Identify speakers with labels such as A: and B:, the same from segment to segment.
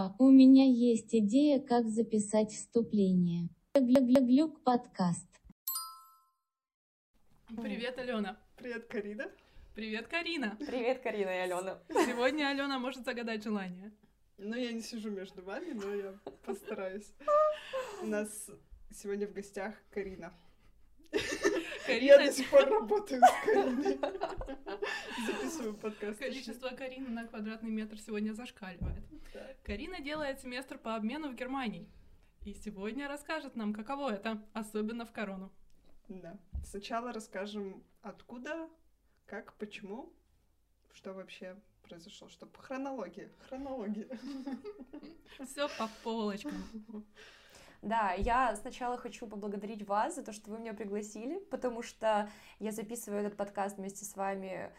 A: Папа, у меня есть идея, как записать вступление. Глюк подкаст.
B: Привет, Алена.
C: Привет, Карина.
B: Привет, Карина.
D: Привет, Карина и Алена.
B: Сегодня Алена может загадать желание.
C: Ну, я не сижу между вами, но я постараюсь. У нас сегодня в гостях Карина.
B: Карина...
C: Я до сих пор работаю с Кариной. Записываю подкаст.
B: Количество Карины на квадратный метр сегодня зашкаливает. Карина делает семестр по обмену в Германии. И сегодня расскажет нам, каково это, особенно в корону.
C: Да. Сначала расскажем, откуда, как, почему, что вообще произошло, чтобы хронология, хронология.
B: Все по полочкам.
D: Да, я сначала хочу поблагодарить вас за то, что вы меня пригласили, потому что я записываю этот подкаст вместе с вами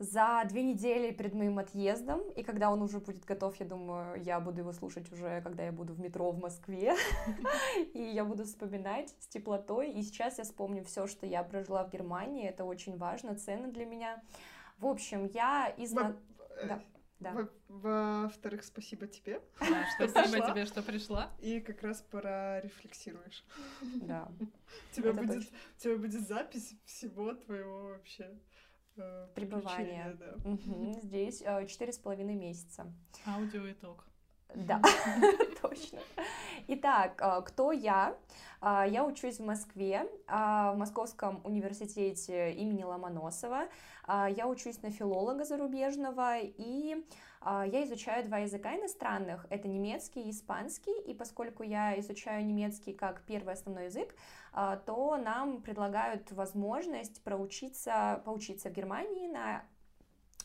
D: за две недели перед моим отъездом, и когда он уже будет готов, я думаю, я буду его слушать уже, когда я буду в метро в Москве, и я буду вспоминать с теплотой, и сейчас я вспомню все, что я прожила в Германии, это очень важно, ценно для меня. В общем, я из... Да, да.
C: Во- Во-вторых, спасибо тебе.
B: Да, Спасибо
C: пришла.
B: тебе, что пришла.
C: И как раз пора рефлексируешь.
D: Да.
C: У тебя,
D: Это
C: будет, у тебя будет запись всего твоего вообще э, приключения, да.
D: Мгм, Здесь э, четыре с половиной месяца.
B: Аудиоитог.
D: Да, точно. Итак, а, кто я? А, Я учусь в Москве, а, в Московском университете имени Ломоносова. Я учусь на филолога зарубежного, и я изучаю два языка иностранных. Это немецкий и испанский, и поскольку я изучаю немецкий как первый основной язык, то нам предлагают возможность проучиться, поучиться в Германии на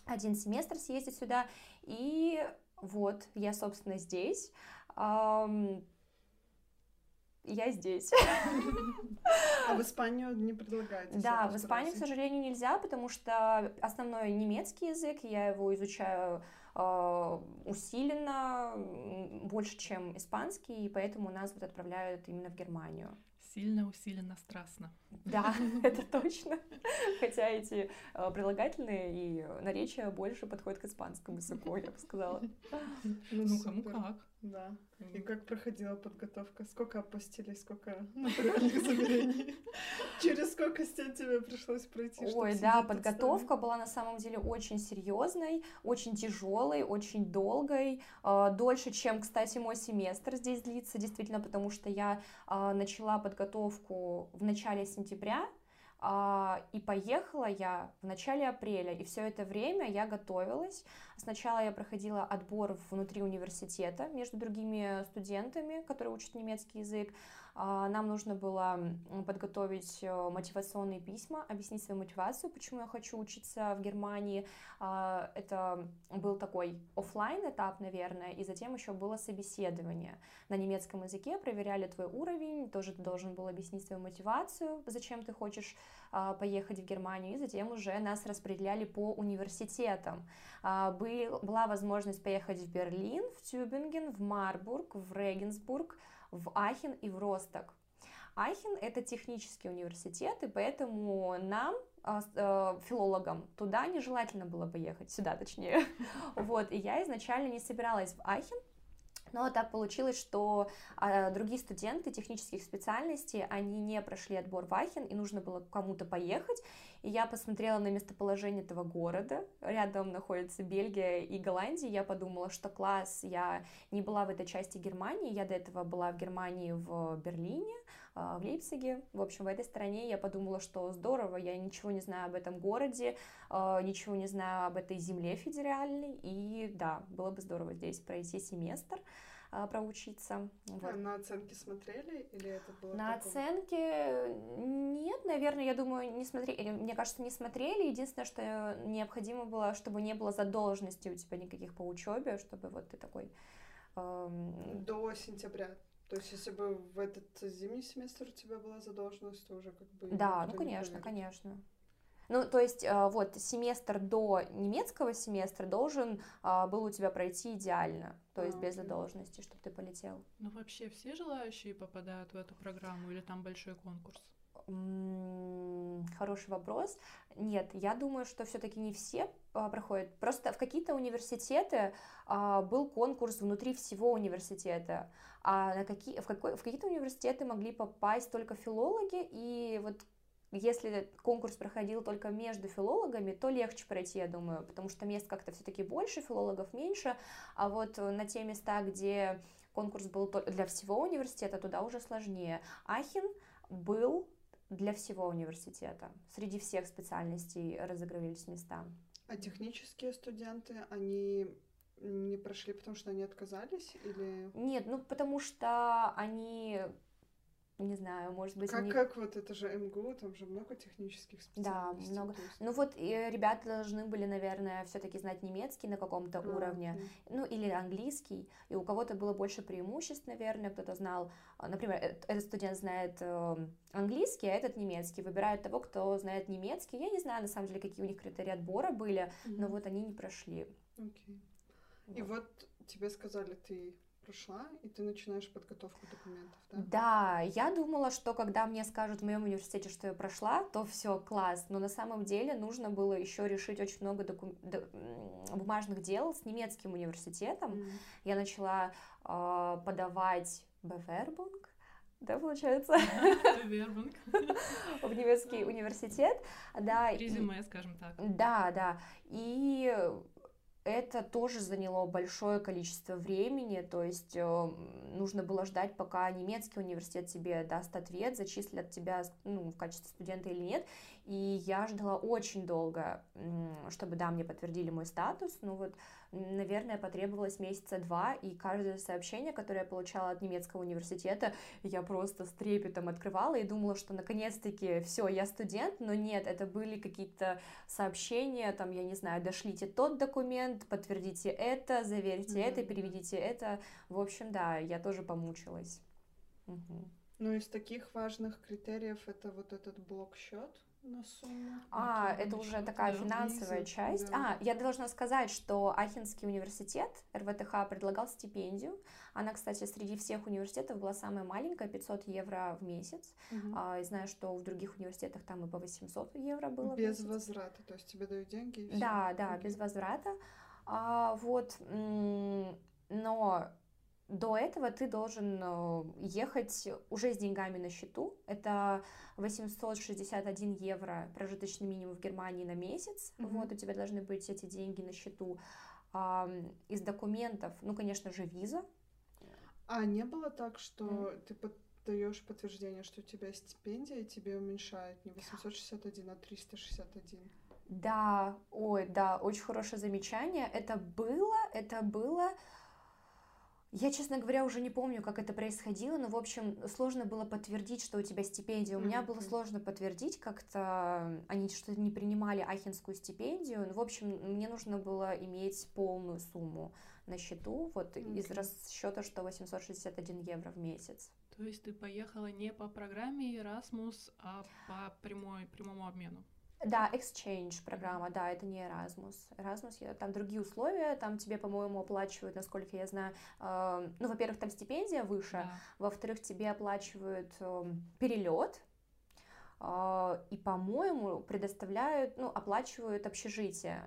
D: один семестр съездить сюда, и вот, я, собственно, здесь. Я здесь.
C: А в Испанию не предлагаете?
D: Да, в Испанию, к сожалению, нельзя, потому что основной немецкий язык, я его изучаю э, усиленно, больше, чем испанский, и поэтому нас вот отправляют именно в Германию.
B: Сильно, усиленно, страстно.
D: Да, это точно. Хотя эти э, прилагательные и наречия больше подходят к испанскому языку, я бы сказала.
B: Ну, кому
C: супер.
B: как.
C: Да. И как проходила подготовка? Сколько опустились, сколько натуральных замерений? Через сколько стен тебе пришлось пройти?
D: Ой, да,
C: под
D: подготовка была на самом деле очень серьезной, очень тяжелой, очень долгой, э, дольше, чем, кстати, мой семестр здесь длится, действительно, потому что я э, начала подготовку в начале сентября, а, и поехала я в начале апреля, и все это время я готовилась. Сначала я проходила отбор внутри университета между другими студентами, которые учат немецкий язык. А, Нам нужно было подготовить э, мотивационные письма, объяснить свою мотивацию, почему я хочу учиться в Германии. А, Это был такой оффлайн этап, наверное, и затем еще было собеседование на немецком языке, проверяли твой уровень, тоже ты должен был объяснить свою мотивацию, зачем ты хочешь а, поехать в Германию, и затем уже нас распределяли по университетам. Был- Была возможность поехать в Берлин, в Тюбинген, в Марбург, в Регенсбург, в Ахен и в Росток. Ахен — это технический университет, и поэтому нам, а, э, филологам, туда нежелательно было бы ехать, сюда точнее. Вот, и я изначально не собиралась в Ахен, но так получилось, что а, другие студенты технических специальностей, они не прошли отбор в Ахен, и нужно было кому-то поехать. И я посмотрела на местоположение этого города. Рядом находится Бельгия и Голландия. Я подумала, что класс, я не была в этой части Германии. Я до этого была в Германии в Берлине, а, в Лейпциге. В общем, в этой стране я подумала, что здорово, я ничего не знаю об этом городе, а, ничего не знаю об этой земле федеральной. И да, было бы здорово здесь пройти семестр, а, проучиться. Вот.
C: А на оценки смотрели или это было
D: На
C: такое?
D: оценке нет, наверное, я думаю, не смотрели, мне кажется, не смотрели. Единственное, что необходимо было, чтобы не было задолженности у тебя никаких по учебе, чтобы вот ты такой... эм,
C: До сентября. То есть, если бы в этот зимний семестр у тебя была задолженность, то уже как бы...
D: Да, ну
C: не
D: конечно, конечно. Ну, то есть, э, вот, семестр до немецкого семестра должен а, был у тебя пройти идеально, то есть
C: А,
D: без задолженности, чтобы ты полетел.
B: Ну, вообще все желающие попадают в эту программу или там большой конкурс?
D: Хороший вопрос. Нет, я думаю, что все-таки не все а, проходят. Просто в какие-то университеты был конкурс внутри всего университета, а на какие, в, какой, в какие-то университеты могли попасть только филологи, и вот если конкурс проходил только между филологами, то легче пройти, я думаю, потому что мест как-то все-таки больше, филологов меньше, а вот на те места, где конкурс был для всего университета, туда уже сложнее. Ахин был для всего университета. Среди всех специальностей разыгрывались места.
C: А технические студенты, они не прошли, потому что они отказались? Или
D: Нет, ну потому что они, не знаю, может быть,
C: как,
D: они...
C: как вот это же МГУ, там же много технических
D: Да,
C: специальностей.
D: много.
C: то есть-
D: Ну вот и ребята должны были, наверное, все-таки знать немецкий на каком-то
C: А,
D: уровне,
C: окей.
D: ну или английский, и у кого-то было больше преимуществ, наверное, кто-то знал, а, например, э- этот студент знает э, английский, а этот немецкий, выбирают того, кто знает немецкий. Я не знаю, на самом деле, какие у них критерии отбора были, но
C: Мгм.
D: вот они не прошли.
C: Окей. И
D: Вот.
C: вот тебе сказали, ты прошла, и ты начинаешь подготовку документов, да?
D: Да, я думала, что когда мне скажут в моем университете, что я прошла, то все класс. Но на самом деле нужно было еще решить очень много доку- бумажных дел с немецким университетом.
C: М.
D: Я начала а, подавать Bewerbung, да, получается,
B: Вербанк.
D: в немецкий университет, да,
B: Резюме, скажем так.
D: да, да, и это тоже заняло большое количество времени, то есть э, нужно было ждать, пока немецкий университет тебе даст ответ, зачислят тебя ну, в качестве студента или нет, и я ждала очень долго, чтобы, да, мне подтвердили мой статус, ну вот, наверное, потребовалось месяца два, и каждое сообщение, которое я получала от немецкого университета, я просто с трепетом открывала и думала, что наконец-таки все, я студент, но нет, это были какие-то сообщения, там, я не знаю, дошлите тот документ, подтвердите это, заверьте это,
C: Мгм.
D: переведите это. В общем, да, я тоже помучилась. Мгм.
C: Ну, из таких важных критериев это вот этот блок-счет на сумму.
D: А,
B: Окей,
D: это уже такая финансовая
C: Виза,
D: часть.
C: да.
D: А, я должна сказать, что Ахенский университет, РВТХ, предлагал стипендию. Она, кстати, среди всех университетов была самая маленькая, 500 евро в месяц.
C: Мгм.
D: А, и знаю, что в других университетах там и по 800 евро было
C: Без возврата, то есть тебе дают деньги и.
D: Да, да,
C: Окей.
D: без возврата. А, вот, но до этого ты должен э, ехать уже с деньгами на счету. Это 861 евро прожиточный минимум в Германии на месяц.
C: Мгм.
D: Вот, у тебя должны быть эти деньги на счету. Из документов, ну, конечно же, виза.
C: А не было так, что ты подаешь подтверждение, что у тебя стипендия, и тебе уменьшают не 861, а 361?
D: Да, ой, да, очень хорошее замечание. Это было, это было. Я, честно говоря, уже не помню, как это происходило, но, в общем, сложно было подтвердить, что у тебя стипендия. У меня было сложно подтвердить, как-то они что-то не принимали ахинскую стипендию. Ну, в общем, мне нужно было иметь полную сумму на счету, вот из
C: Окей.
D: расчета, что 861 евро в месяц.
B: То есть ты поехала не по программе Erasmus, а по прямой, прямому обмену.
D: Да, exchange программа, да, это не Erasmus. Erasmus, там другие условия, там тебе, по-моему, оплачивают, насколько я знаю, э, ну, во-первых, там стипендия выше,
B: Да.
D: во-вторых, тебе оплачивают перелет, и, по-моему, предоставляют, ну, оплачивают общежитие,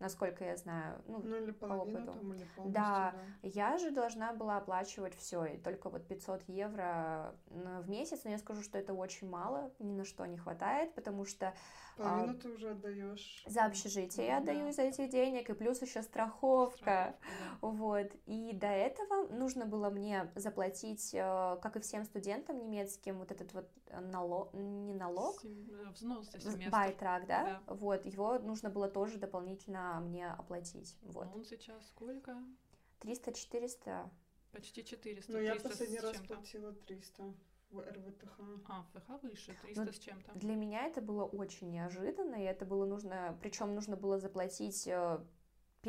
D: насколько я знаю. Ну,
C: Ну или половину
D: опыту.
C: там, или полностью,
D: Да.
C: да.
D: я же должна была оплачивать все, и только вот 500 евро в месяц, но я скажу, что это очень мало, ни на что не хватает, потому что
C: Половину
D: а,
C: ты уже отдаешь.
D: за общежитие я
B: Да.
D: отдаю из этих денег, и плюс еще страховка.
B: Страховка, да.
D: Вот. И до этого нужно было мне заплатить, э, как и всем студентам немецким, вот этот вот налог, не налог,
B: Сем- э, Взнос за
D: в-
B: семестр.
D: байтрак, да? Вот, его нужно было тоже дополнительно мне оплатить. Вот.
B: Он сейчас сколько?
D: 300-400.
B: Почти 400.
C: Ну, я
B: 300 с
C: последний раз платила 300 в РВТХ.
B: А, в ФХ выше, 300 с чем-то.
D: Для меня это было очень неожиданно, и это было нужно, причем нужно было заплатить э,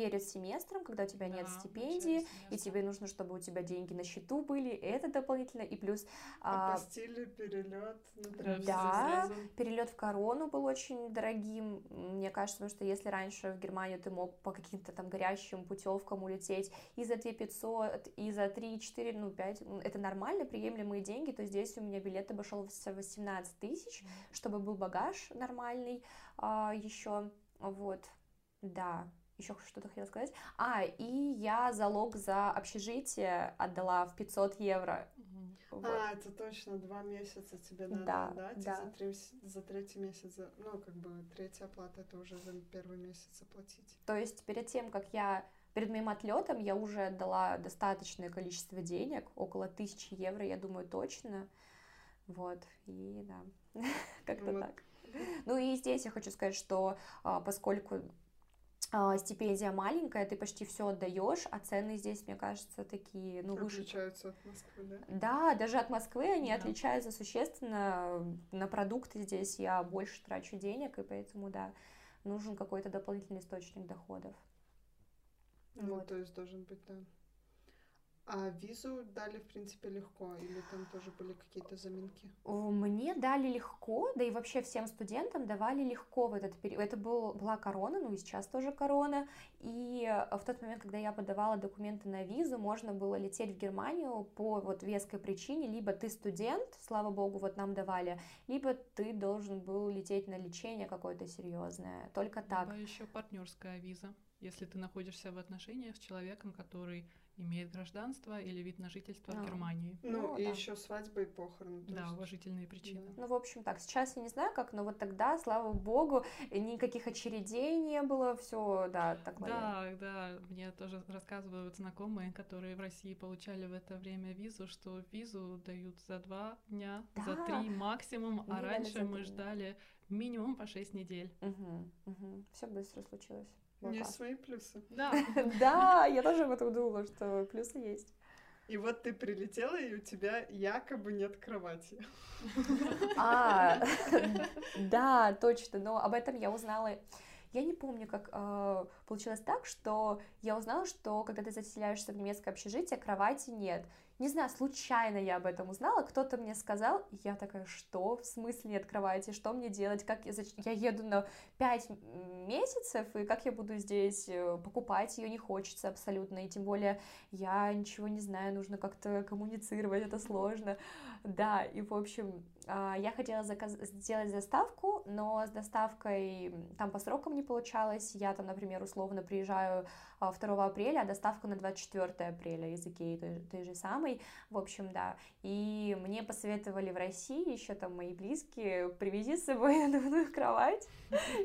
D: перед семестром, когда у тебя нет
B: Да, в
D: стипендии, и тебе нужно, чтобы у тебя деньги на счету были, это дополнительно, и плюс а,
C: Опустили перелет. Ну,
B: Да, сразу.
D: перелет в корону был очень дорогим, мне кажется, потому что если раньше в Германию ты мог по каким-то там горящим путевкам улететь и за 2 500, и за 3, 4, ну 5, м, это нормально, приемлемые деньги, то здесь у меня билет обошелся 18 тысяч, чтобы был багаж нормальный еще, вот, да. Еще что-то хотела сказать. А, и я залог за общежитие отдала в 500 евро. Вот.
C: А, это точно, два месяца тебе надо
D: Да,
C: отдать,
D: да.
C: за, три- за третий месяц, за- ну, как бы, третья оплата, это уже за первый месяц оплатить.
D: То есть перед тем, как я перед моим отлетом, я уже отдала достаточное количество денег, около тысячи евро, я думаю, точно. Вот, и да, как-то
C: Вот.
D: так. Ну и здесь я хочу сказать, что а, поскольку стипендия маленькая, ты почти все отдаешь, а цены здесь, мне кажется, такие, ну, выше.
C: Отличаются от Москвы, да?
D: Да, даже от Москвы они
B: Да.
D: отличаются существенно. На продукты здесь я больше трачу денег, и поэтому, да, нужен какой-то дополнительный источник доходов.
C: Ну,
D: Вот.
C: то есть должен быть, да. А визу дали, в принципе, легко, или там тоже были какие-то заминки?
D: Мне дали легко, да и вообще всем студентам давали легко в этот период. Это был, была корона, ну и сейчас тоже корона. И э, в тот момент, когда я подавала документы на визу, можно было лететь в Германию по вот веской причине. Либо ты студент, слава богу, вот нам давали, либо ты должен был лететь на лечение какое-то серьезное. Только так.
B: Либо еще партнерская виза, если ты находишься в отношениях с человеком, который имеет гражданство или вид на жительство
D: А.
B: в Германии.
C: Ну,
D: Ну,
C: и
D: да.
C: еще свадьбы и похороны.
B: Да,
C: есть.
B: уважительные причины.
C: Да.
D: Ну, в общем, так, сейчас я не знаю как, но вот тогда, слава богу, никаких очередей не было, все, да, так лояльно.
B: Да, да, мне тоже рассказывают знакомые, которые в России получали в это время визу, что визу дают за два дня, за
D: Да.
B: три максимум, а
D: дали
B: раньше
D: за
B: мы ждали минимум по шесть недель.
D: Все быстро случилось. Было
C: Есть
D: классно.
C: свои плюсы.
B: Да,
D: Да, я тоже об этом думала, что плюсы есть.
C: И вот ты прилетела, и у тебя якобы нет кровати.
D: А, да, точно, но об этом я узнала. Я не помню, как э, получилось так, что я узнала, что когда ты заселяешься в немецкое общежитие, кровати нет. Не знаю, случайно я об этом узнала, кто-то мне сказал, и я такая, что? В смысле нет кровати? Что мне делать? Как я, я еду на 5 месяцев, и как я буду здесь э, покупать? Ее не хочется абсолютно, и тем более я ничего не знаю, нужно как-то коммуницировать, это сложно. Да, и в общем, а, я хотела заказ... сделать доставку, но с доставкой там по срокам не получалось. Я там, например, условно приезжаю а, 2 апреля, а доставка на 24 апреля из Икеи той, той же самой. В общем, да. И мне посоветовали в России, еще там мои близкие, привези с собой надувную кровать.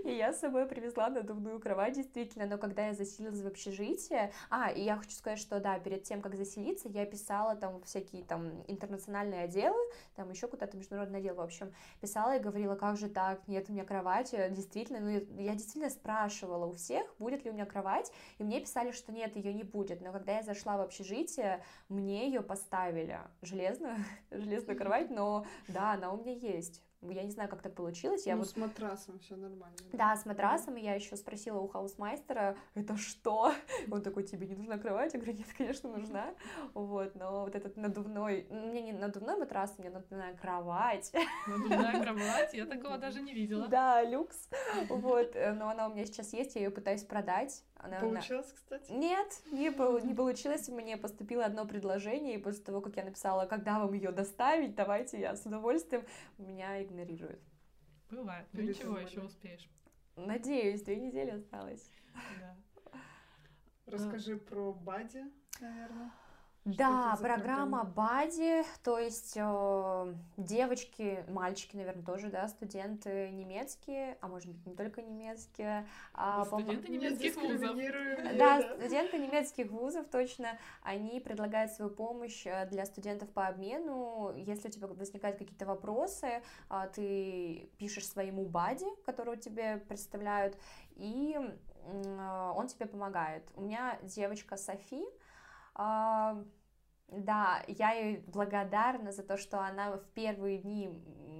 D: И я с собой привезла надувную кровать, действительно. Но когда я заселилась в общежитие... А, и я хочу сказать, что да, перед тем, как заселиться, я писала там всякие там интернациональные отделы, там еще куда-то международный отдел, в общем, писала и говорила, как же так, нет у меня кровати, действительно, ну, я действительно спрашивала у всех, будет ли у меня кровать, и мне писали, что нет, ее не будет, но когда я зашла в общежитие, мне ее поставили, железную, железную кровать, но да, она у меня есть, я не знаю, как так получилось, я
C: ну,
D: вот
C: с матрасом все нормально.
D: да, с матрасом, и я еще спросила у Hausmeister а, это что? Он такой, тебе не нужна кровать? Я говорю, нет, конечно, нужна. Вот, но вот этот надувной, мне не надувной матрас, мне надувная кровать.
B: надувная кровать, я такого даже не видела.
D: Да, люкс. Вот, э, но она у меня сейчас есть, я ее пытаюсь продать. Она, она-
C: Получилось, кстати?
D: Нет, не, пол- не получилось. Мне поступило одно предложение, и после того, как я написала, когда вам ее доставить, давайте я с удовольствием, меня игнорируют.
B: Бывает, ну ничего, еще успеешь.
D: Надеюсь, две недели осталось.
B: Да.
C: Расскажи про Бади, наверное.
D: Да, программа Бади, то есть э, девочки, мальчики, наверное, тоже, да, студенты немецкие, а может быть не только немецкие, а, пом-
B: студенты
C: Не
B: немецких вузов.
D: Да, студенты немецких вузов, точно, они предлагают свою помощь э, для студентов по обмену. Если у тебя возникают какие-то вопросы, а, ты пишешь своему бади, которого тебе представляют, и э, он тебе помогает. У меня девочка Софи, а, Да, я ей благодарна за то, что она в первые дни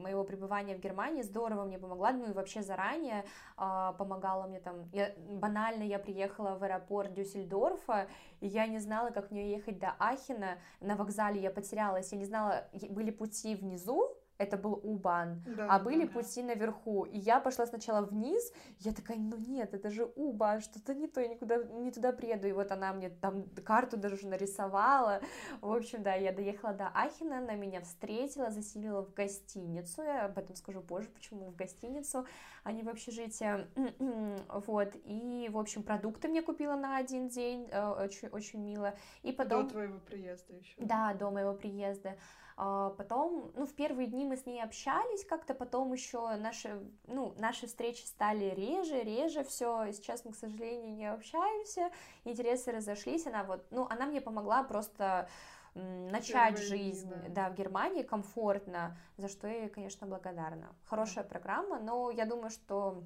D: моего пребывания в Германии здорово мне помогла, ну и вообще заранее э, помогала мне там. Я, банально я приехала в аэропорт Дюссельдорфа, и я не знала, как мне ехать до Ахена. На вокзале я потерялась, я не знала, были пути внизу, это был Убан, да, а были да, пути наверху. И я пошла сначала вниз, я такая, ну нет, это же Убан, что-то не то, я никуда не туда приеду. И вот она мне там карту даже нарисовала. В общем, да, я доехала до Ахина, она меня встретила, заселила в гостиницу. Я об этом скажу позже, почему в гостиницу, а не в общежитие. вот, и, в общем, продукты мне купила на один день, э, очень, очень мило. И потом...
C: До твоего приезда еще.
D: Да, до моего приезда. А, потом, ну, в первые дни мы с ней общались как-то, потом еще наши, ну, наши встречи стали реже, реже, все, сейчас мы, к сожалению, не общаемся, интересы разошлись, она вот, ну, она мне помогла просто начать Первые жизнь да. да, в Германии комфортно, за что я ей, конечно, благодарна. Хорошая да. программа, но я думаю, что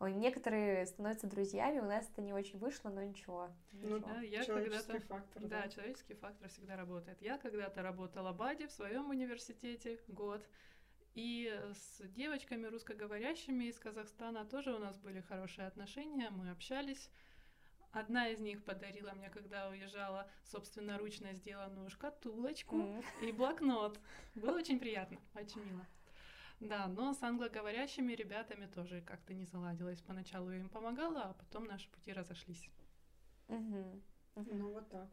D: Некоторые становятся друзьями, у нас это не очень вышло, но ничего.
C: Ну, да, я человеческий фактор.
B: Да, да, человеческий фактор всегда работает. Я когда-то работала в АДе в своем университете год, и с девочками русскоговорящими из Казахстана тоже у нас были хорошие отношения, мы общались. Одна из них подарила мне, когда уезжала, собственноручно сделанную шкатулочку mm. и блокнот. Было очень приятно, очень мило. Да, но с англоговорящими ребятами тоже как-то не заладилось. Поначалу я им помогала, а потом наши пути разошлись.
D: Угу.
C: Угу. Ну вот так.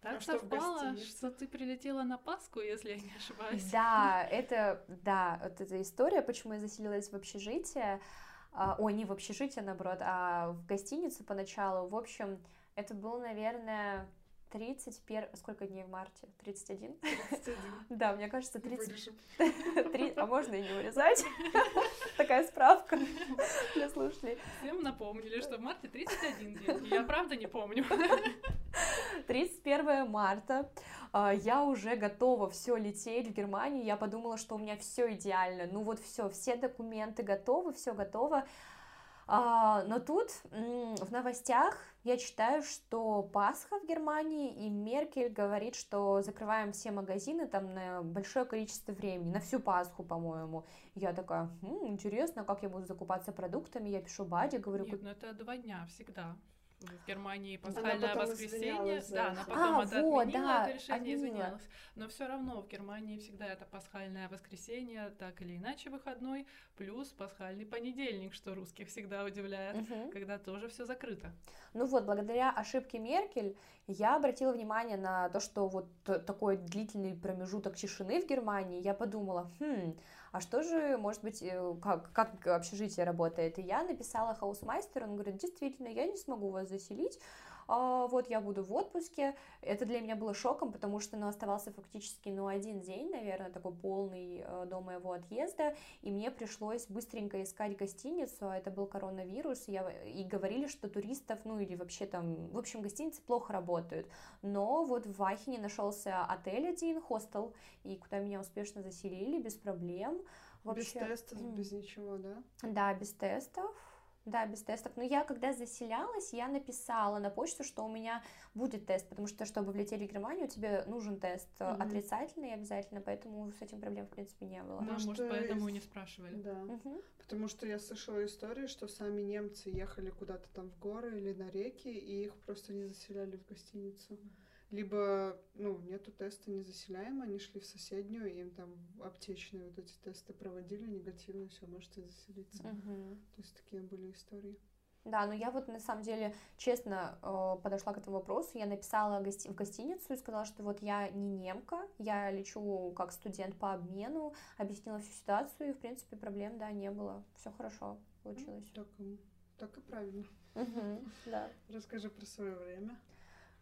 B: Так а совпало, что, что ты прилетела на Пасху, если я не ошибаюсь.
D: Да, это, да, вот эта история, почему я заселилась в общежитие, а, ой, не в общежитие, наоборот, а в гостиницу поначалу. В общем, это был, наверное, 31... Сколько дней в марте? 31?
C: 31.
D: Да, мне кажется, 30... 3... А можно и не вырезать? Такая справка для слушателей.
B: Всем напомнили, что в марте 31 день. Я правда не помню.
D: 31 марта. А, я уже готова все лететь в Германию. Я подумала, что у меня все идеально. Ну вот все, все документы готовы, все готово. А, но тут в новостях я читаю, что Пасха в Германии, и Меркель говорит, что закрываем все магазины там на большое количество времени, на всю Пасху, по-моему. Я такая, М, интересно, как я буду закупаться продуктами, я пишу Баде, говорю...
B: Нет, ну это два дня всегда в Германии пасхальное воскресенье. Да, она потом
D: а,
B: это
D: вот,
B: отменила,
D: да,
B: это решение отменила. извинялась. Но все равно в Германии всегда это пасхальное воскресенье, так или иначе выходной, плюс пасхальный понедельник, что русских всегда удивляет, угу. когда тоже все закрыто.
D: Ну вот, благодаря ошибке Меркель я обратила внимание на то, что вот такой длительный промежуток тишины в Германии, я подумала, хм, а что же, может быть, э, как, как общежитие работает? И я написала Hausmeister у, он говорит, действительно, я не смогу вас заселить, вот я буду в отпуске. Это для меня было шоком, потому что, ну, оставался фактически, ну, один день, наверное, такой полный э, до моего отъезда, и мне пришлось быстренько искать гостиницу, а это был коронавирус, и, я, и говорили, что туристов, ну, или вообще там, в общем, гостиницы плохо работают, но вот в Ахине нашелся отель один, хостел, и куда меня успешно заселили без проблем.
C: Вообще, без тестов, без ничего, да?
D: Да, без тестов. Да, без тестов. Но я, когда заселялась, я написала на почту, что у меня будет тест, потому что, чтобы влететь в Германию, тебе нужен тест mm-hmm. отрицательный обязательно, поэтому с этим проблем, в принципе, не было.
B: Да, может, может поэтому и не спрашивали.
C: Да, угу. потому что я слышала истории, что сами немцы ехали куда-то там в горы или на реки, и их просто не заселяли в гостиницу. Либо, ну, нету теста незаселяемо, они шли в соседнюю, им там аптечные вот эти тесты проводили, негативные, все, можете заселиться.
D: Угу.
C: То есть такие были истории.
D: Да, но я вот на самом деле честно э, подошла к этому вопросу. Я написала гости- в гостиницу и сказала, что вот я не немка, я лечу как студент по обмену, объяснила всю ситуацию, и в принципе проблем, да, не было. Все хорошо получилось.
C: Ну, так, так и правильно.
D: Угу, да.
C: Расскажи про свое время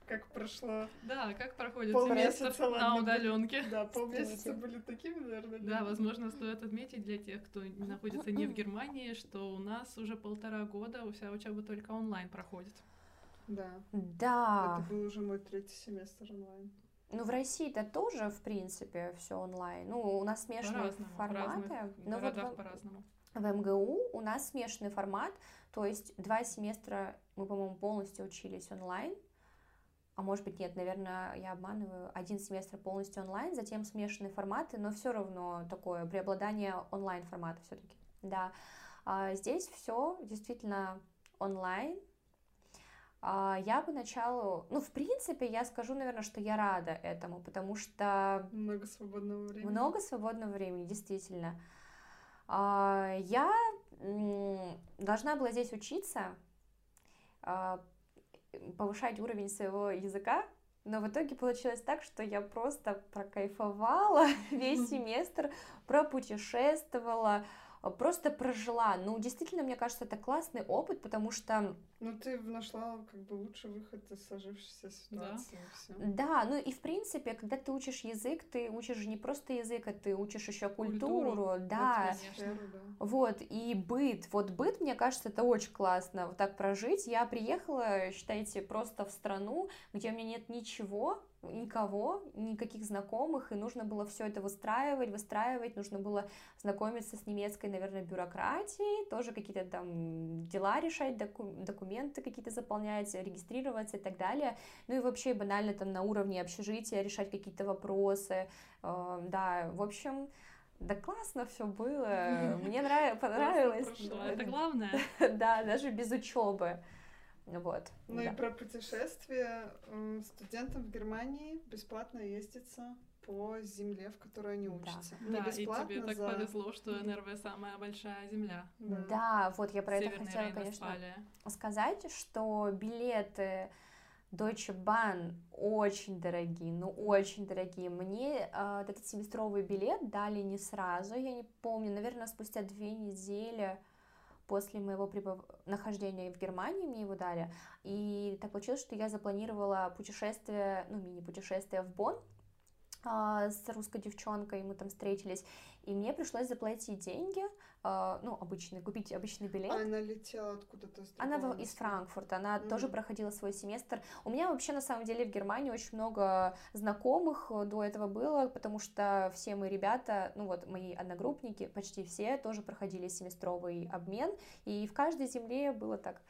C: как прошло.
B: Да, как проходит семестр на удаленке.
C: Да, полмесяца были такими, наверное.
B: Да, возможно, стоит отметить для тех, кто находится не в Германии, что у нас уже полтора года вся учеба только онлайн проходит.
C: Да.
D: Да.
C: Это был уже мой третий семестр онлайн.
D: Ну, в России-то тоже, в принципе, все онлайн. Ну, у нас смешанные форматы.
B: В но вот в, по-разному.
D: В МГУ у нас смешанный формат, то есть два семестра мы, по-моему, полностью учились онлайн, а может быть нет, наверное, я обманываю, один семестр полностью онлайн, затем смешанные форматы, но все равно такое преобладание онлайн формата все-таки, да. А здесь все действительно онлайн. А я поначалу, ну, в принципе, я скажу, наверное, что я рада этому, потому что...
C: Много свободного времени.
D: Много свободного времени, действительно. А, я должна была здесь учиться, а, повышать уровень своего языка, но в итоге получилось так, что я просто прокайфовала весь семестр, пропутешествовала, просто прожила. Ну, действительно, мне кажется, это классный опыт, потому что
C: ну, ты нашла как бы лучший выход из сложившейся ситуации.
D: Да. да, ну и в принципе, когда ты учишь язык, ты учишь не просто язык, а ты учишь еще культуру, культуру да.
C: Вот, да.
D: Вот, и быт. Вот быт, мне кажется, это очень классно вот так прожить. Я приехала, считайте, просто в страну, где у меня нет ничего, никого, никаких знакомых, и нужно было все это выстраивать, выстраивать, нужно было знакомиться с немецкой, наверное, бюрократией, тоже какие-то там дела решать, доку- документы какие-то заполнять, регистрироваться и так далее. Ну и вообще банально там на уровне общежития решать какие-то вопросы. Э, да, в общем, да классно все было, мне нрав... понравилось.
B: Это главное.
D: Да, даже без учебы. Вот.
C: Ну да. и про путешествия. Студентам в Германии бесплатно ездится по земле, в которой они учатся.
B: Да, да и тебе так за... повезло, что НРВ самая большая земля.
D: Да, да вот я про Северный это хотела, конечно, сказать, что билеты Deutsche Bahn очень дорогие, ну очень дорогие. Мне э, этот семестровый билет дали не сразу, я не помню, наверное, спустя две недели после моего прибыв... нахождения в Германии мне его дали. И так получилось, что я запланировала путешествие, ну, мини-путешествие в Бонн, а, с русской девчонкой, мы там встретились, и мне пришлось заплатить деньги, а, ну, обычный, купить обычный билет.
C: А она летела откуда-то?
D: Она в, из Франкфурта, она mm-hmm. тоже проходила свой семестр. У меня вообще, на самом деле, в Германии очень много знакомых до этого было, потому что все мои ребята, ну вот, мои одногруппники, почти все тоже проходили семестровый обмен, и в каждой земле было так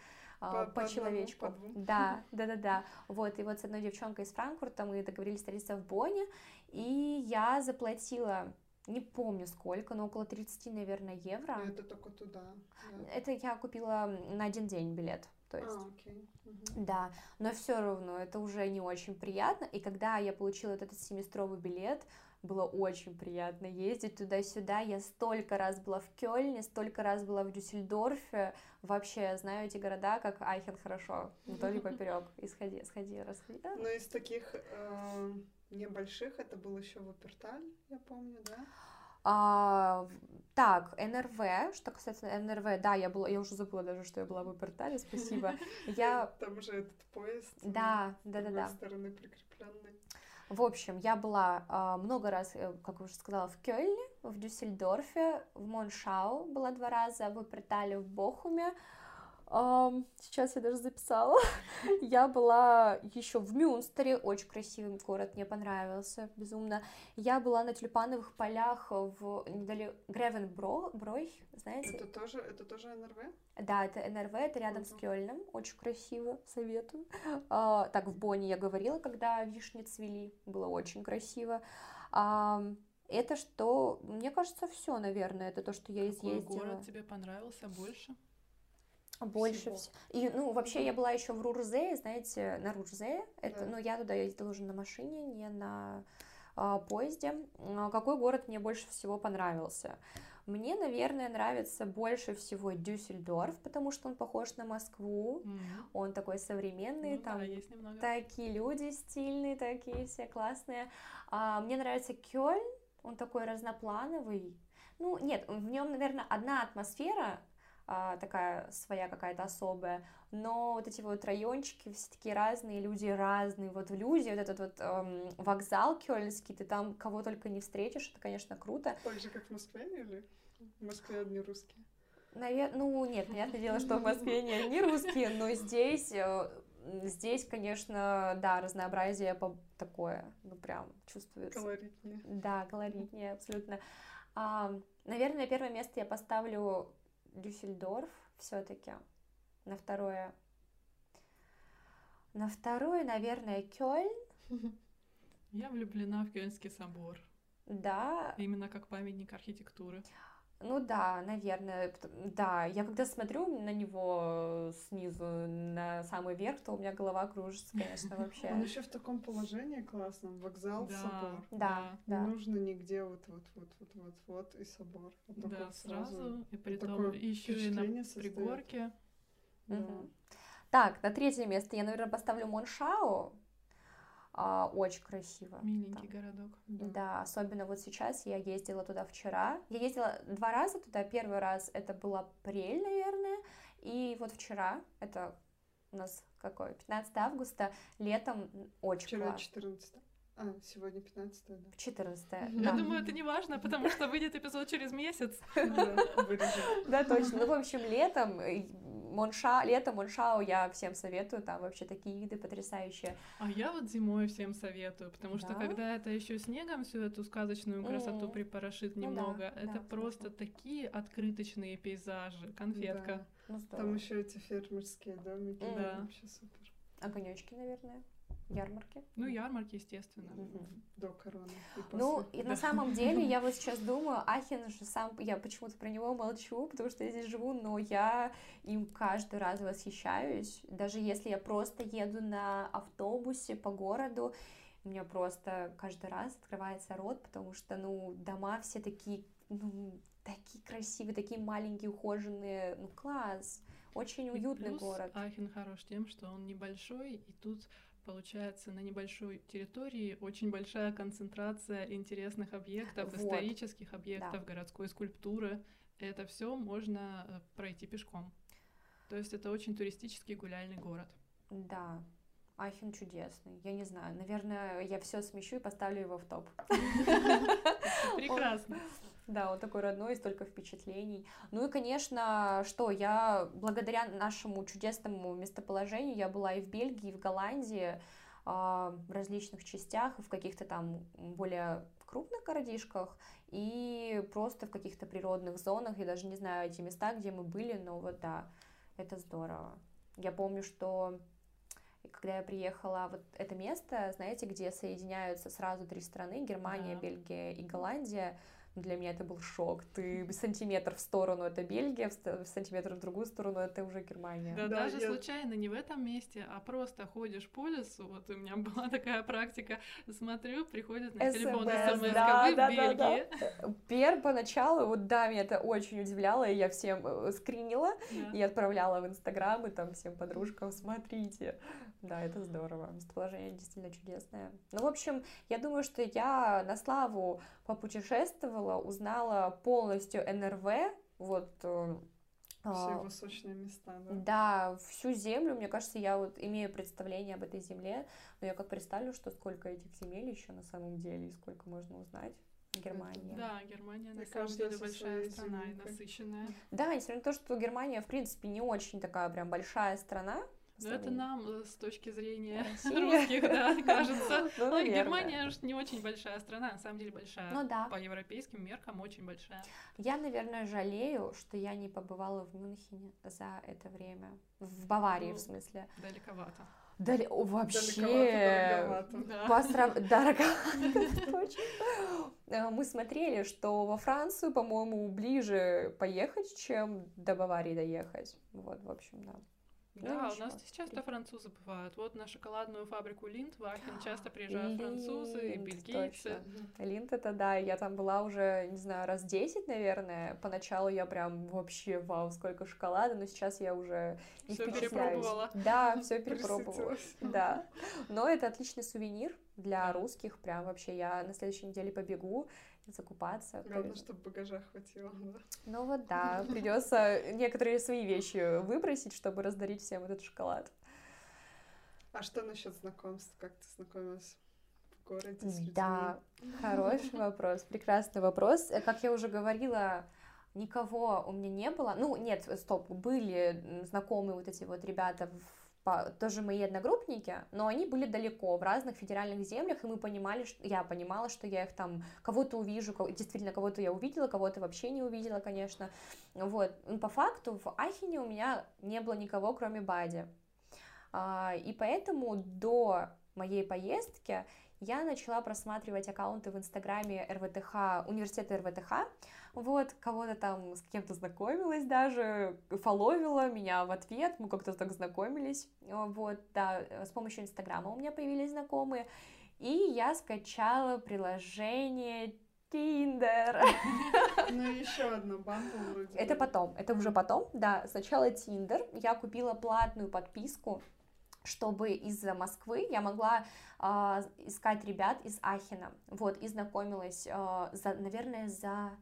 D: по, по, по человечку. По да, да, да, да. Вот, и вот с одной девчонкой из Франкфурта мы договорились встретиться в Бонне, и я заплатила не помню сколько, но около 30, наверное, евро.
C: Это только туда. Да.
D: Это я купила на один день билет. То есть,
C: а, окей. Угу.
D: Да, но все равно это уже не очень приятно. И когда я получила вот этот семестровый билет, было очень приятно ездить туда-сюда. Я столько раз была в Кёльне, столько раз была в Дюссельдорфе. Вообще, знаю эти города, как Айхен хорошо, вдоль и поперек. И сходи, сходи, расходи.
C: Ну, из таких э, небольших это был еще Вуперталь, я помню, да?
D: А, так, НРВ, что касается НРВ, да, я была, я уже забыла даже, что я была в Вупертале, спасибо. Я...
C: Там же этот поезд.
D: Да, да, да, да.
C: стороны прикрепленный.
D: В общем, я была э, много раз, э, как уже сказала, в Кёльне, в Дюссельдорфе, в Моншау была два раза, в Вупертале, в Бохуме, сейчас я даже записала. я была еще в Мюнстере, очень красивый город, мне понравился безумно. Я была на тюльпановых полях в недалеко Гревенброй, знаете?
C: Это тоже, это тоже НРВ?
D: Да, это НРВ, это рядом uh-huh. с Кёльном, очень красиво, советую. Uh, так, в Бонне я говорила, когда вишни цвели, было очень красиво. Uh, это что, мне кажется, все, наверное, это то, что я изъездила. Какой
B: город тебе понравился больше?
D: Больше всего. И, ну, вообще, я была еще в Рурзее, знаете, на Рурзее. Это, да. ну, я туда ездила уже на машине, не на а, поезде. А какой город мне больше всего понравился? Мне, наверное, нравится больше всего Дюссельдорф, потому что он похож на Москву. Mm-hmm. Он такой современный,
B: ну,
D: там
B: да,
D: такие люди стильные, такие все классные. А, мне нравится Кёльн, он такой разноплановый. Ну, нет, в нем, наверное, одна атмосфера, а, такая своя какая-то особая, но вот эти вот райончики все такие разные, люди разные, вот в люди, вот этот вот эм, вокзал кёльнский, ты там кого только не встретишь, это, конечно, круто.
C: Так же, как в Москве или в Москве одни русские?
D: Навер... Ну, нет, понятное дело, что в Москве не одни русские, но здесь, э, здесь, конечно, да, разнообразие такое, ну, прям чувствуется.
C: Колоритнее.
D: Да, колоритнее, абсолютно. А, наверное, первое место я поставлю Дюссельдорф все-таки на второе. На второе, наверное, Кёльн.
B: Я влюблена в Кёльнский собор.
D: Да,
B: Именно как памятник архитектуры.
D: Ну да, наверное, да. Я когда смотрю на него снизу на самый верх, то у меня голова кружится, конечно,
C: Он
D: вообще.
C: еще в таком положении классном. Вокзал,
B: Да,
C: собор.
D: Да,
C: Не
D: да.
C: нужно нигде вот вот вот вот вот вот и собор. Вот такой
B: Да, сразу. И при том еще и на пригорке.
C: Да.
D: Мгм. Так, на третье место я, наверное, поставлю Моншау. А, очень красиво.
B: Миленький
D: там.
B: городок.
C: Да.
D: Да, особенно вот сейчас я ездила туда вчера. Я ездила два раза туда. Первый раз это был апрель, наверное. И вот вчера, это у нас какой, 15 августа, летом очень
C: Вчера
D: классно.
C: 14 А, сегодня 15 да.
D: 14
C: Мгм.
B: Я
D: да.
B: думаю, это не важно, потому что выйдет эпизод через месяц.
C: Да.
D: Да, точно. Ну, в общем, летом, э, Монша, лето Моншау я всем советую, там вообще такие виды потрясающие.
B: А я вот зимой всем советую, потому что
D: Да?
B: когда это еще снегом всю эту сказочную красоту припорошит
D: Ну да,
B: немного,
D: да,
B: это просто такие открыточные пейзажи, конфетка.
C: Да.
D: Ну,
C: Там еще эти фермерские домики.
B: Да.
C: Вообще супер.
D: Огонечки, наверное, ярмарки.
B: Ну, ярмарки, естественно.
D: Мгм.
C: До короны. и
D: Ну,
C: после.
D: и на
B: Да.
D: самом деле, я вот сейчас думаю, Ахен же сам, я почему-то про него молчу, потому что я здесь живу, но я им каждый раз восхищаюсь. Даже если я просто еду на автобусе по городу, у меня просто каждый раз открывается рот, потому что, ну, дома все такие, ну, такие красивые, такие маленькие, ухоженные, ну, класс. Очень
B: И
D: уютный
B: плюс
D: город.
B: Ахен хорош тем, что он небольшой, и тут получается на небольшой территории очень большая концентрация интересных объектов,
D: Вот.
B: исторических объектов, городской скульптуры. Это все можно э, пройти пешком. То есть это очень туристический гуляльный город.
D: Да, Ахен чудесный. Я не знаю, наверное, я все смещу и поставлю его в топ.
B: Прекрасно.
D: Да, он такой родной, столько впечатлений. Ну и, конечно, что, я благодаря нашему чудесному местоположению, я была и в Бельгии, и в Голландии, а, в различных частях, в каких-то там более крупных городишках, и просто в каких-то природных зонах. Я даже не знаю эти места, где мы были, но вот да, это здорово. Я помню, что когда я приехала, вот это место, знаете, где соединяются сразу три страны, Германия,
B: Да.
D: Бельгия и Голландия, для меня это был шок. Ты сантиметр в сторону это Бельгия, в сантиметр в другую сторону это уже Германия.
B: Да,
C: Да,
B: даже
C: я-
B: случайно не в этом месте, а просто ходишь по лесу. Вот у меня была такая практика. Смотрю, приходит на телефон
D: SMS,
B: смс
D: да,
B: вы в
D: да, да, да.
B: Бельгии.
D: Пер поначалу, вот да, меня это очень удивляло, и я всем э, скринила
B: Да.
D: и отправляла в Инстаграм, и там всем подружкам, смотрите. Да, это здорово. Местоположение действительно чудесное. Ну, в общем, я думаю, что я на славу попутешествовала, узнала полностью НРВ, вот э,
C: Все
D: а,
C: его сочные места, да.
D: Да, всю землю, мне кажется, я вот имею представление об этой земле, но я как представлю, что сколько этих земель еще на самом деле, и сколько можно узнать в Германии.
B: Да, Германия на самом деле большая страна и насыщенная.
D: Да, несмотря на то, что Германия, в принципе, не очень такая прям большая страна. По
B: Но это нам э, с точки зрения русских, да, кажется.
D: Ну,
B: Ну,
D: наверное.
B: Германия не очень большая страна, на самом деле большая.
D: Ну да.
B: По европейским меркам очень большая.
D: Я, наверное, жалею, что я не побывала в Мюнхене за это время. В Баварии,
B: Ну,
D: в смысле.
B: Далековато.
D: Дали... о, вообще...
B: Да.
D: Посрав- Дорого, Мы смотрели, что во Францию, по-моему, ближе поехать, чем до Баварии доехать. Вот, в общем, да.
B: Да, у нас часто французы бывают. Вот на шоколадную фабрику Линд в Ахен часто приезжают французы и бельгийцы.
D: Линд это да, я там была уже, не знаю, раз 10, наверное. Поначалу я прям вообще, вау, сколько шоколада, но сейчас я уже не впечатляюсь.
B: перепробовала.
D: Да, все перепробовала. Да. Но это отличный сувенир для русских. Прям вообще я на следующей неделе побегу закупаться.
C: Главное, чтобы багажа хватило. да.
D: Ну вот да, придется некоторые свои вещи выбросить, чтобы раздарить всем этот шоколад.
C: А что насчет знакомств? Как ты знакомилась в городе с людьми?
D: Да, хороший вопрос, прекрасный вопрос. Э, Как я уже говорила, никого у меня не было. Ну, нет, стоп, были знакомые вот эти вот ребята, тоже мои одногруппники, но они были далеко, в разных федеральных землях, и мы понимали, что я понимала, что я их там кого-то увижу, ко- действительно кого-то я увидела, кого-то вообще не увидела, конечно. Вот, Ну, по факту в Ахене у меня не было никого, кроме Бади. А, и поэтому до моей поездки я начала просматривать аккаунты в Инстаграме РВТХ, университета РВТХ, вот, кого-то там с кем-то знакомилась даже, фоловила меня в ответ, мы как-то так знакомились, вот, да, с помощью Инстаграма у меня появились знакомые, и я скачала приложение Тиндер.
C: Ну, еще одно, Бамбл вроде.
D: Это потом, это уже потом, да. Сначала Тиндер. Я купила платную подписку, чтобы из Москвы я могла э, искать ребят из Ахена. Вот, и знакомилась, э, за, наверное, за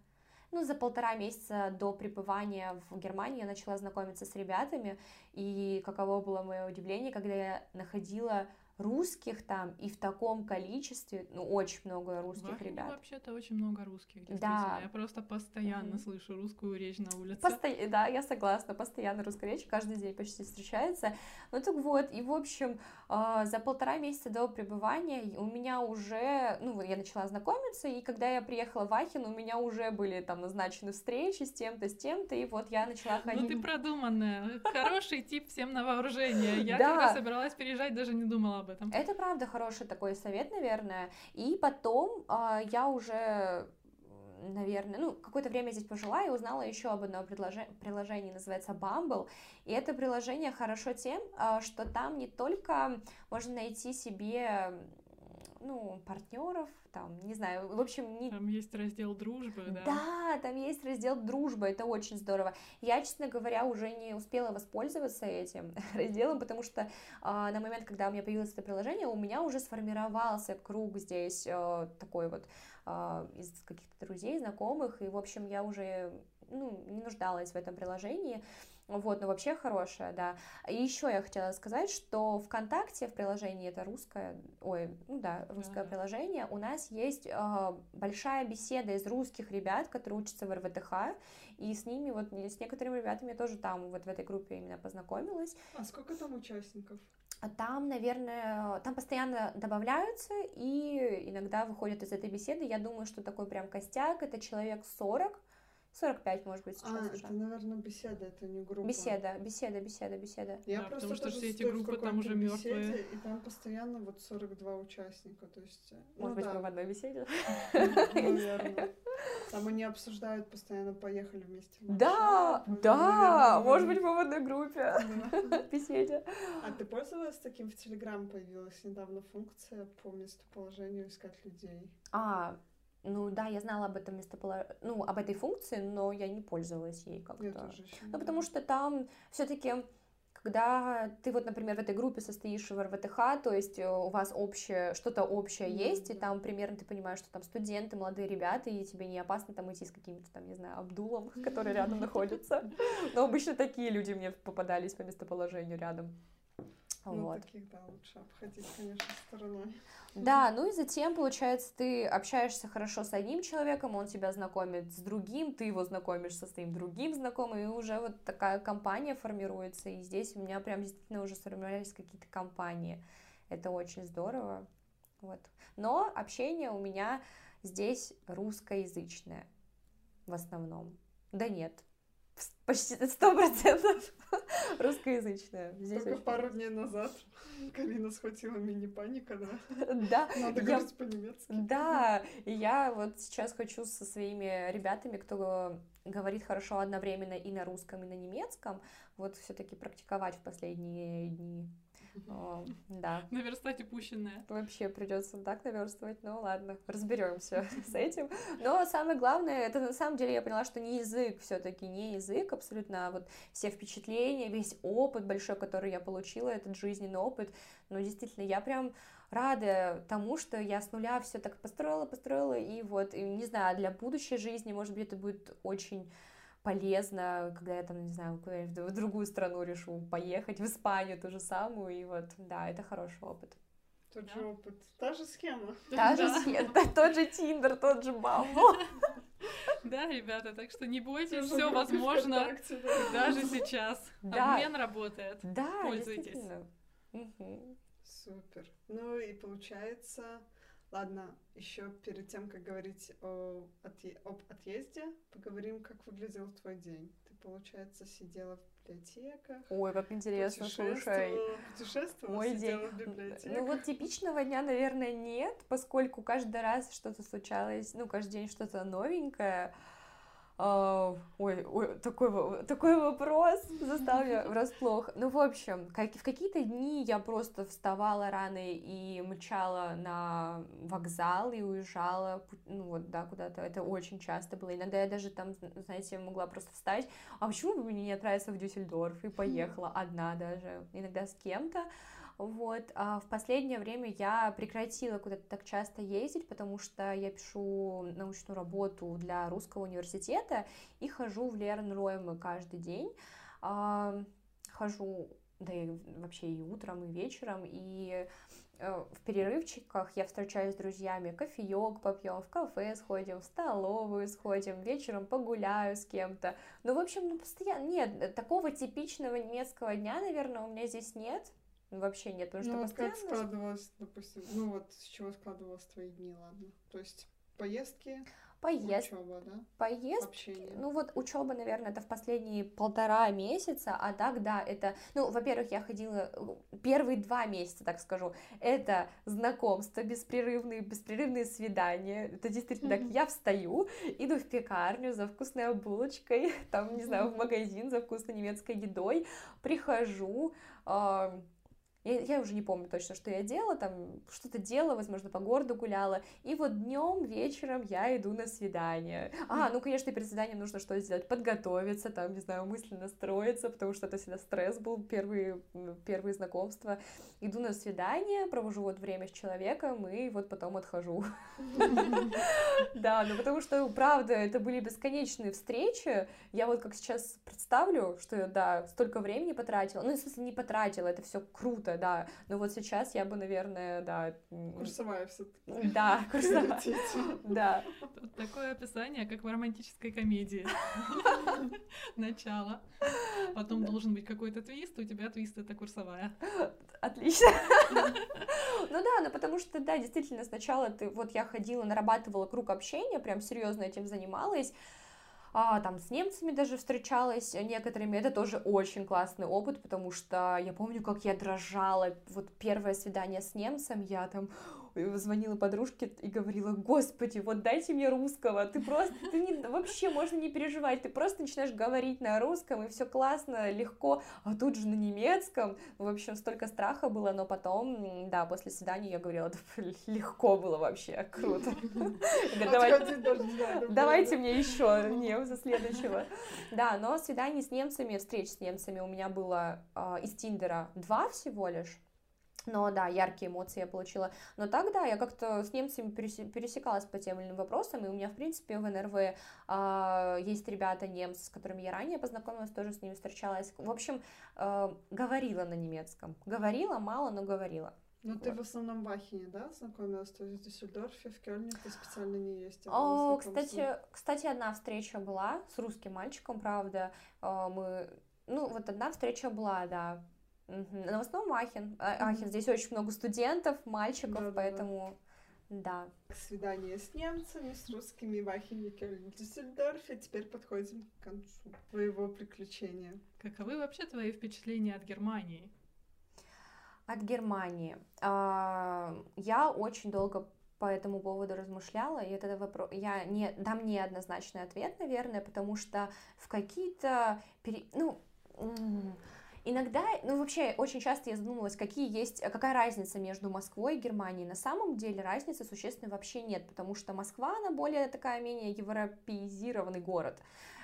D: ну, за полтора месяца до пребывания в Германии я начала знакомиться с ребятами, и каково было мое удивление, когда я находила русских там и в таком количестве, ну, очень много русских
B: в
D: ребят.
B: вообще-то очень много русских.
D: Да.
B: Я просто постоянно
D: Мгм.
B: слышу русскую речь на улице.
D: Посто- Да, я согласна, постоянно русская речь, каждый день почти встречается. Ну так вот, и в общем, а, за полтора месяца до пребывания у меня уже, ну, я начала знакомиться, и когда я приехала в Ахен, у меня уже были там назначены встречи с тем-то, с тем-то, и вот я начала
B: Ну
D: ходить.
B: ты продуманная, хороший тип всем на вооружение. Я
D: Да.
B: когда собиралась переезжать, даже не думала об этом.
D: Это правда хороший такой совет, наверное. И потом а, я уже наверное, ну, какое-то время здесь пожила и узнала еще об одном предложе- приложении, называется Bumble. И это приложение хорошо тем, а, что там не только можно найти себе, ну, партнеров, там, не знаю, в общем, не,
B: Там есть раздел дружбы, да.
D: да, там есть раздел дружба, это очень здорово. Я, честно говоря, уже не успела воспользоваться этим разделом, потому что а, на момент, когда у меня появилось это приложение, у меня уже сформировался круг здесь а, такой вот а, из каких-то друзей, знакомых, и, в общем, я уже ну, не нуждалась в этом приложении. Вот, но вообще хорошая, да. И еще я хотела сказать, что ВКонтакте в приложении это русское, ой, ну да, русское
B: Да.
D: приложение, у нас есть э, большая беседа из русских ребят, которые учатся в РВТХ, и с ними, вот с некоторыми ребятами я тоже там, вот в этой группе именно познакомилась.
C: А сколько там участников?
D: А там, наверное, там постоянно добавляются и иногда выходят из этой беседы. Я думаю, что такой прям костяк, это человек 40, 45, может быть, сейчас
C: А,
D: уже.
C: это, наверное, беседа, это не группа.
D: Беседа, беседа, беседа, беседа.
C: Я
B: Да,
C: просто
B: потому что все эти группы там уже мертвые.
C: И там постоянно вот 42 участника, то есть... э, ну
D: Может быть,
C: да,
D: мы в одной беседе?
C: наверное. Там они обсуждают постоянно, поехали вместе.
D: Да, да, может быть, мы в одной группе. Беседе.
C: А ты пользовалась таким в Телеграм появилась недавно функция по местоположению искать людей?
D: А, ну да, я знала об этом местоположении, ну, об этой функции, но я не пользовалась ей как-то. Ну, потому что там все-таки, когда ты вот, например, в этой группе состоишь в РВТХ, то есть э, у вас общее, что-то общее
C: Мгм,
D: есть, и там примерно ты понимаешь, что там студенты, молодые ребята, и тебе не опасно там идти с каким-то там, не знаю, Абдулом, который рядом находится. Но обычно такие люди мне попадались по местоположению рядом.
C: Ну,
D: Вот.
C: таких, да, лучше обходить, конечно, стороной.
D: Да, ну и затем, получается, ты общаешься хорошо с одним человеком, он тебя знакомит с другим, ты его знакомишь со своим другим знакомым, и уже вот такая компания формируется, и здесь у меня прям действительно уже сформировались какие-то компании. Это очень здорово. Вот. Но общение у меня здесь русскоязычное в основном. Да нет, почти сто процентов русскоязычное. Здесь
C: Только
D: очень-
C: пару дней назад Карина схватила мини-паника, да?
D: Да,
C: Надо
D: я
C: говорить по-немецки.
D: Да, и я вот сейчас хочу со своими ребятами, кто говорит хорошо одновременно и на русском, и на немецком, вот все-таки практиковать в последние дни. Да,
B: Наверстать упущенное.
D: вообще придется так наверстывать, ну ладно, разберемся с этим. Но самое главное, это на самом деле я поняла, что не язык все-таки, не язык абсолютно, а вот все впечатления, весь опыт большой, который я получила, этот жизненный опыт, ну действительно, я прям рада тому, что я с нуля все так построила, построила, и вот, и, не знаю, для будущей жизни, может быть, это будет очень полезно, когда я там, не знаю, куда-нибудь в другую страну решу поехать, в Испанию ту же самую, и вот, да, это хороший опыт.
C: Тот
B: Да.
C: же опыт. Та же схема.
D: Та же схема, тот же Тиндер, тот же Бамбл.
B: Да, ребята, так что не бойтесь, все возможно. Даже сейчас.
D: Да.
B: Обмен работает.
D: Да,
B: Пользуйтесь.
C: Супер. Ну и получается, ладно, еще перед тем, как говорить о отъе- об отъезде, поговорим, как выглядел твой день. Ты, получается, сидела библиотеках.
D: Ой, как интересно, слушай.
C: Путешествовала,
D: Мой
C: сидела
D: день.
C: в библиотеках.
D: Ну вот типичного дня, наверное, нет, поскольку каждый раз что-то случалось, ну, каждый день что-то новенькое. А, ой, ой, такой, такой вопрос застал меня врасплох. Ну, в общем, как, в какие-то дни я просто вставала рано и мчала на вокзал и уезжала, ну, вот, да, куда-то. Это очень часто было. Иногда я даже там, знаете, могла просто встать, а почему бы мне не отправиться в Дюссельдорф? И поехала одна даже, иногда с кем-то. Вот, а в последнее время я прекратила куда-то так часто ездить, потому что я пишу научную работу для русского университета и хожу в Лерн-Роймы каждый день. А, Хожу, да и вообще и утром, и вечером, и э, в перерывчиках я встречаюсь с друзьями, кофеек попьем, в кафе сходим, в столовую сходим, вечером погуляю с кем-то. Ну, в общем, ну, постоянно нет, такого типичного немецкого дня, наверное, у меня здесь нет. Вообще нет, потому что
C: Ну, вот как
D: постоянно...
C: складывалось, допустим, ну вот с чего складывалось твои дни, ладно? То есть поездки,
D: Поезд,
C: учеба, да?
D: поезд,
C: Общение.
D: ну вот учеба, наверное, это в последние полтора месяца, а так, да, это, ну, во-первых, я ходила э, первые два месяца, так скажу, это знакомство, беспрерывные, беспрерывные свидания, это действительно так, я встаю, иду в пекарню за вкусной булочкой, там, не знаю, в магазин за вкусной немецкой едой, прихожу, а, я, я уже не помню точно, что я делала, там что-то делала, возможно, по городу гуляла. И вот днем, вечером я иду на свидание. А, ну, конечно, перед свиданием нужно что сделать? Подготовиться, там, не знаю, мысленно настроиться, потому что это всегда стресс был, первые, первые знакомства. Иду на свидание, провожу вот время с человеком, и вот потом отхожу. Да, ну потому что, правда, это были бесконечные встречи. Я вот как сейчас представлю, что да, столько времени потратила. Ну, в смысле, не потратила, это все круто, да. Но вот сейчас я бы, наверное, да...
C: Курсовая все
D: Да, курсовая. Да.
B: Такое описание, как в романтической комедии. Начало. Потом должен быть какой-то твист, у тебя твист это курсовая.
D: Отлично. Ну да, ну потому что, да, действительно, сначала ты, вот я ходила, нарабатывала круг общения, прям серьезно этим занималась, а, там с немцами даже встречалась некоторыми, это тоже очень классный опыт, потому что я помню, как я дрожала, вот первое свидание с немцем, я там звонила подружке и говорила, господи, вот дайте мне русского, ты просто, ты не, вообще можно не переживать, ты просто начинаешь говорить на русском, и все классно, легко, а тут же на немецком, в общем, столько страха было, но потом, да, после свидания я говорила, «Да, легко было вообще, круто. Я говорю, «Давай-
C: Отходить даже не надо было,
D: Давайте
C: да?
D: мне еще немца следующего. Да, но свиданий с немцами, встреч с немцами у меня было а, из Тиндера два всего лишь. Но да, яркие эмоции я получила. Но так, да, я как-то с немцами пересе- пересекалась по тем или иным вопросам, и у меня, в принципе, в НРВ а, есть ребята немцы, с которыми я ранее познакомилась, тоже с ними встречалась. В общем, а, говорила на немецком. Говорила мало, но говорила.
C: Ну, ты
D: Вот.
C: в основном в Ахене, да, знакомилась? То есть в Дюссельдорфе, в Кёльне ты специально не ездила?
D: О, кстати, кстати, одна встреча была с русским мальчиком, правда. А, Мы, ну, вот одна встреча была, да. Мгм. Но в основном Ахен. А, Ахен, здесь очень много студентов, мальчиков,
C: Да-да-да.
D: поэтому да.
C: Свидание с немцами, с русскими в Ахене, Кёльне, в Дюссельдорфе. Теперь подходим к концу твоего приключения.
B: Каковы вообще твои впечатления от Германии?
D: От Германии. А, Я очень долго по этому поводу размышляла, и это вопрос, я не дам неоднозначный ответ, наверное, потому что в какие-то, пере- ну, иногда, ну, вообще, очень часто я задумывалась, какие есть, какая разница между Москвой и Германией. На самом деле разницы существенной вообще нет, потому что Москва, она более такая, менее европеизированный город.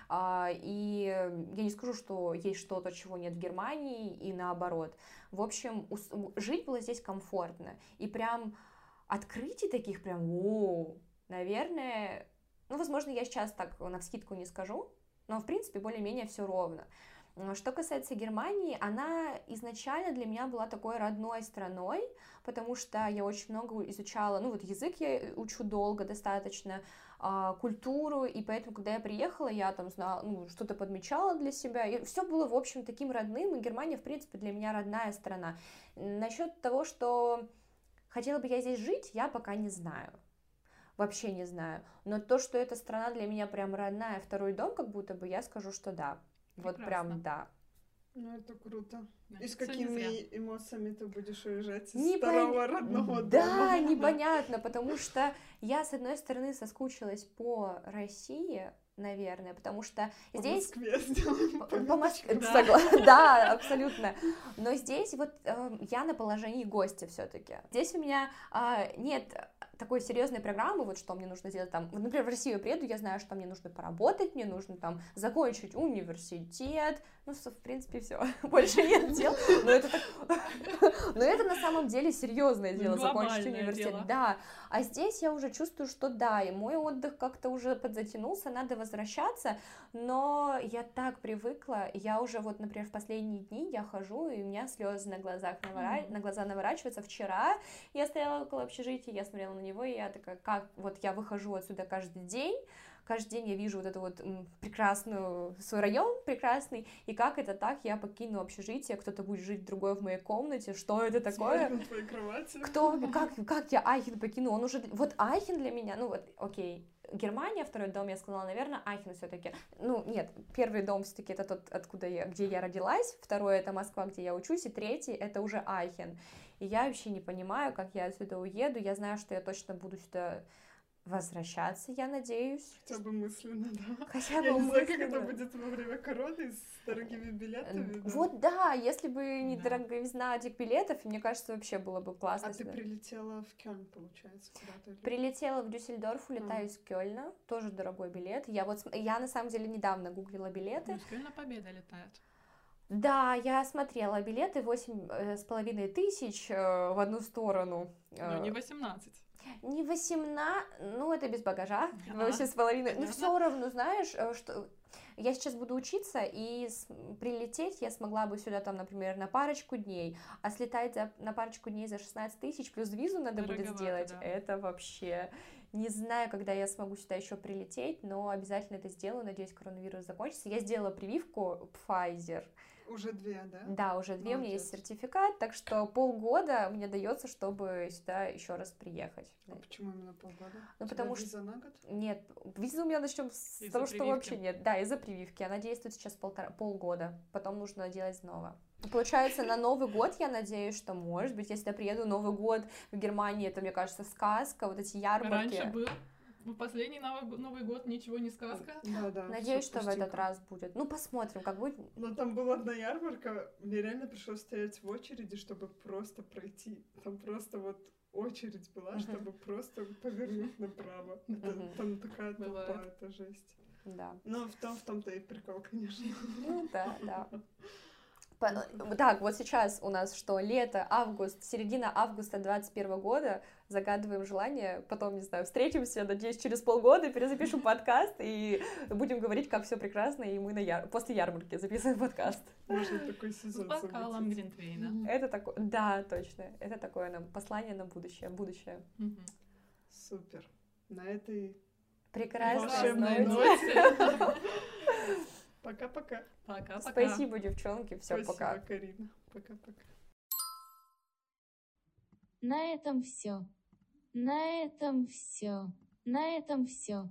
D: А, И я не скажу, что есть что-то, чего нет в Германии, и наоборот. В общем, жить было здесь комфортно. И прям открытий таких прям, о, наверное, ну, возможно, я сейчас так на вскидку не скажу, но, в принципе, более-менее все ровно. Что касается Германии, она изначально для меня была такой родной страной, потому что я очень много изучала, ну вот язык я учу долго достаточно, а, культуру, и поэтому, когда я приехала, я там знала, ну, что-то подмечала для себя, и все было, в общем, таким родным, и Германия, в принципе, для меня родная страна. Насчет того, что хотела бы я здесь жить, я пока не знаю. Вообще не знаю. Но то, что эта страна для меня прям родная, второй дом, как будто бы, я скажу, что да. Вот прям да.
C: Ну, это круто. И
B: Значит,
C: с какими эмоциями ты будешь уезжать из
D: Не
C: старого родного
D: Да,
C: дома?
D: непонятно, потому что я, с одной стороны, соскучилась по России, наверное, потому что
C: По
D: здесь...
C: Москве
D: По- По. Москве,
B: Да.
D: согла- да, абсолютно. Но здесь вот э, я на положении гостя все-таки. Здесь у меня а, нет такой серьезной программы, вот что мне нужно сделать там. Например, в Россию приеду, я знаю, что мне нужно поработать, мне нужно там закончить университет. Ну, со- в принципе, все. Больше нет дел. Но это, так- Но это на самом деле серьезное дело, закончить университет.
B: дело.
D: Да. А здесь я уже чувствую, что да, и мой отдых как-то уже подзатянулся, надо возвращаться. Но я так привыкла, я уже вот, например, в последние дни я хожу, и у меня слезы на глазах навора-
B: Мгм.
D: на глаза наворачиваются. Вчера я стояла около общежития, я смотрела на него, и я такая, как вот я выхожу отсюда каждый день, каждый день я вижу вот эту вот прекрасную свой район прекрасный, и как это так, я покину общежитие, кто-то будет жить другой в моей комнате, что это такое? Кто, как, как я Айхен покину? Он уже, вот Айхен для меня, ну вот, окей, Германия, второй дом, я сказала, наверное, Айхен все-таки. Ну, нет, первый дом все-таки это тот, откуда я, где я родилась, второй это Москва, где я учусь, и третий это уже Айхен. И я вообще не понимаю, как я отсюда уеду. Я знаю, что я точно буду сюда возвращаться, я надеюсь.
C: Хотя бы мысленно, да.
D: Хотя
C: Я
D: бы
C: не знаю, как это
D: мысленно.
C: будет во время короны с дорогими билетами. да.
D: Вот да, если бы не
B: Да.
D: дороговизна этих билетов, мне кажется, вообще было бы классно.
C: А ты прилетела в Кёльн, получается, куда-то?
D: Прилетела в Дюссельдорф, улетаю из Кёльна, тоже дорогой билет. Я вот, я на самом деле недавно гуглила билеты.
B: Ну, на Победа летает.
D: Да, я смотрела билеты, восемь э, с половиной тысяч э, в одну сторону. Э,
B: не 18.
D: Не 18, ну это без багажа,
B: Ага,
D: восемь с половиной. Но
B: понятно.
D: все равно, знаешь, э, что я сейчас буду учиться, и прилететь я смогла бы сюда, там, например, на парочку дней, а слетать за- на парочку дней за 16 тысяч плюс визу надо будет
B: Дороговато,
D: сделать,
B: да.
D: это вообще... Не знаю, когда я смогу сюда еще прилететь, но обязательно это сделаю. Надеюсь, коронавирус закончится. Я сделала прививку Pfizer.
C: Уже две, да?
D: Да, уже две, у меня есть
C: Молодец.
D: сертификат, так что полгода мне дается, чтобы сюда еще раз приехать.
C: А почему именно полгода?
D: Ну,
C: У
D: потому что-
C: виза на год?
D: Нет, виза у меня начнем с
B: Из-за
D: того, что
B: прививки.
D: вообще нет. Да, из-за прививки. Она действует сейчас полтора, полгода. Потом нужно делать снова. Получается, на Новый год я надеюсь, что, может быть, если я приеду Новый год в Германии, это, мне кажется, сказка, вот эти ярмарки.
B: Раньше был. Ну, последний Новый, Новый год ничего не сказка.
C: Да, да.
D: Надеюсь, что в этот раз будет. Ну, посмотрим, как будет.
C: Но там была одна ярмарка, мне реально пришлось стоять в очереди, чтобы просто пройти. Там просто вот очередь была, чтобы просто повернуть направо. Это-
D: Мгм.
C: Там такая толпа,
B: Бывает.
C: это жесть.
D: Да.
C: Но в том, в том-то и прикол, конечно.
D: Ну, да, да. Так, вот сейчас у нас что, лето, август, середина августа 21 года, загадываем желание, потом, не знаю, встретимся, надеюсь, через полгода, перезапишем подкаст и будем говорить, как все прекрасно, и мы на яр... после ярмарки записываем подкаст.
C: Можно такой
B: С
C: сезон
B: бокалом
C: замутить.
B: Глинтвейна.
D: Это такое, да, точно, это такое нам послание на будущее, будущее.
C: Супер. На этой
D: Прекрасно.
C: волшебной
D: знаете.
C: ноте. Пока-пока.
B: Пока-пока.
D: Спасибо, девчонки, все,
C: Спасибо,
D: пока.
C: Карина. Пока-пока.
A: На этом все. На этом все. На этом все.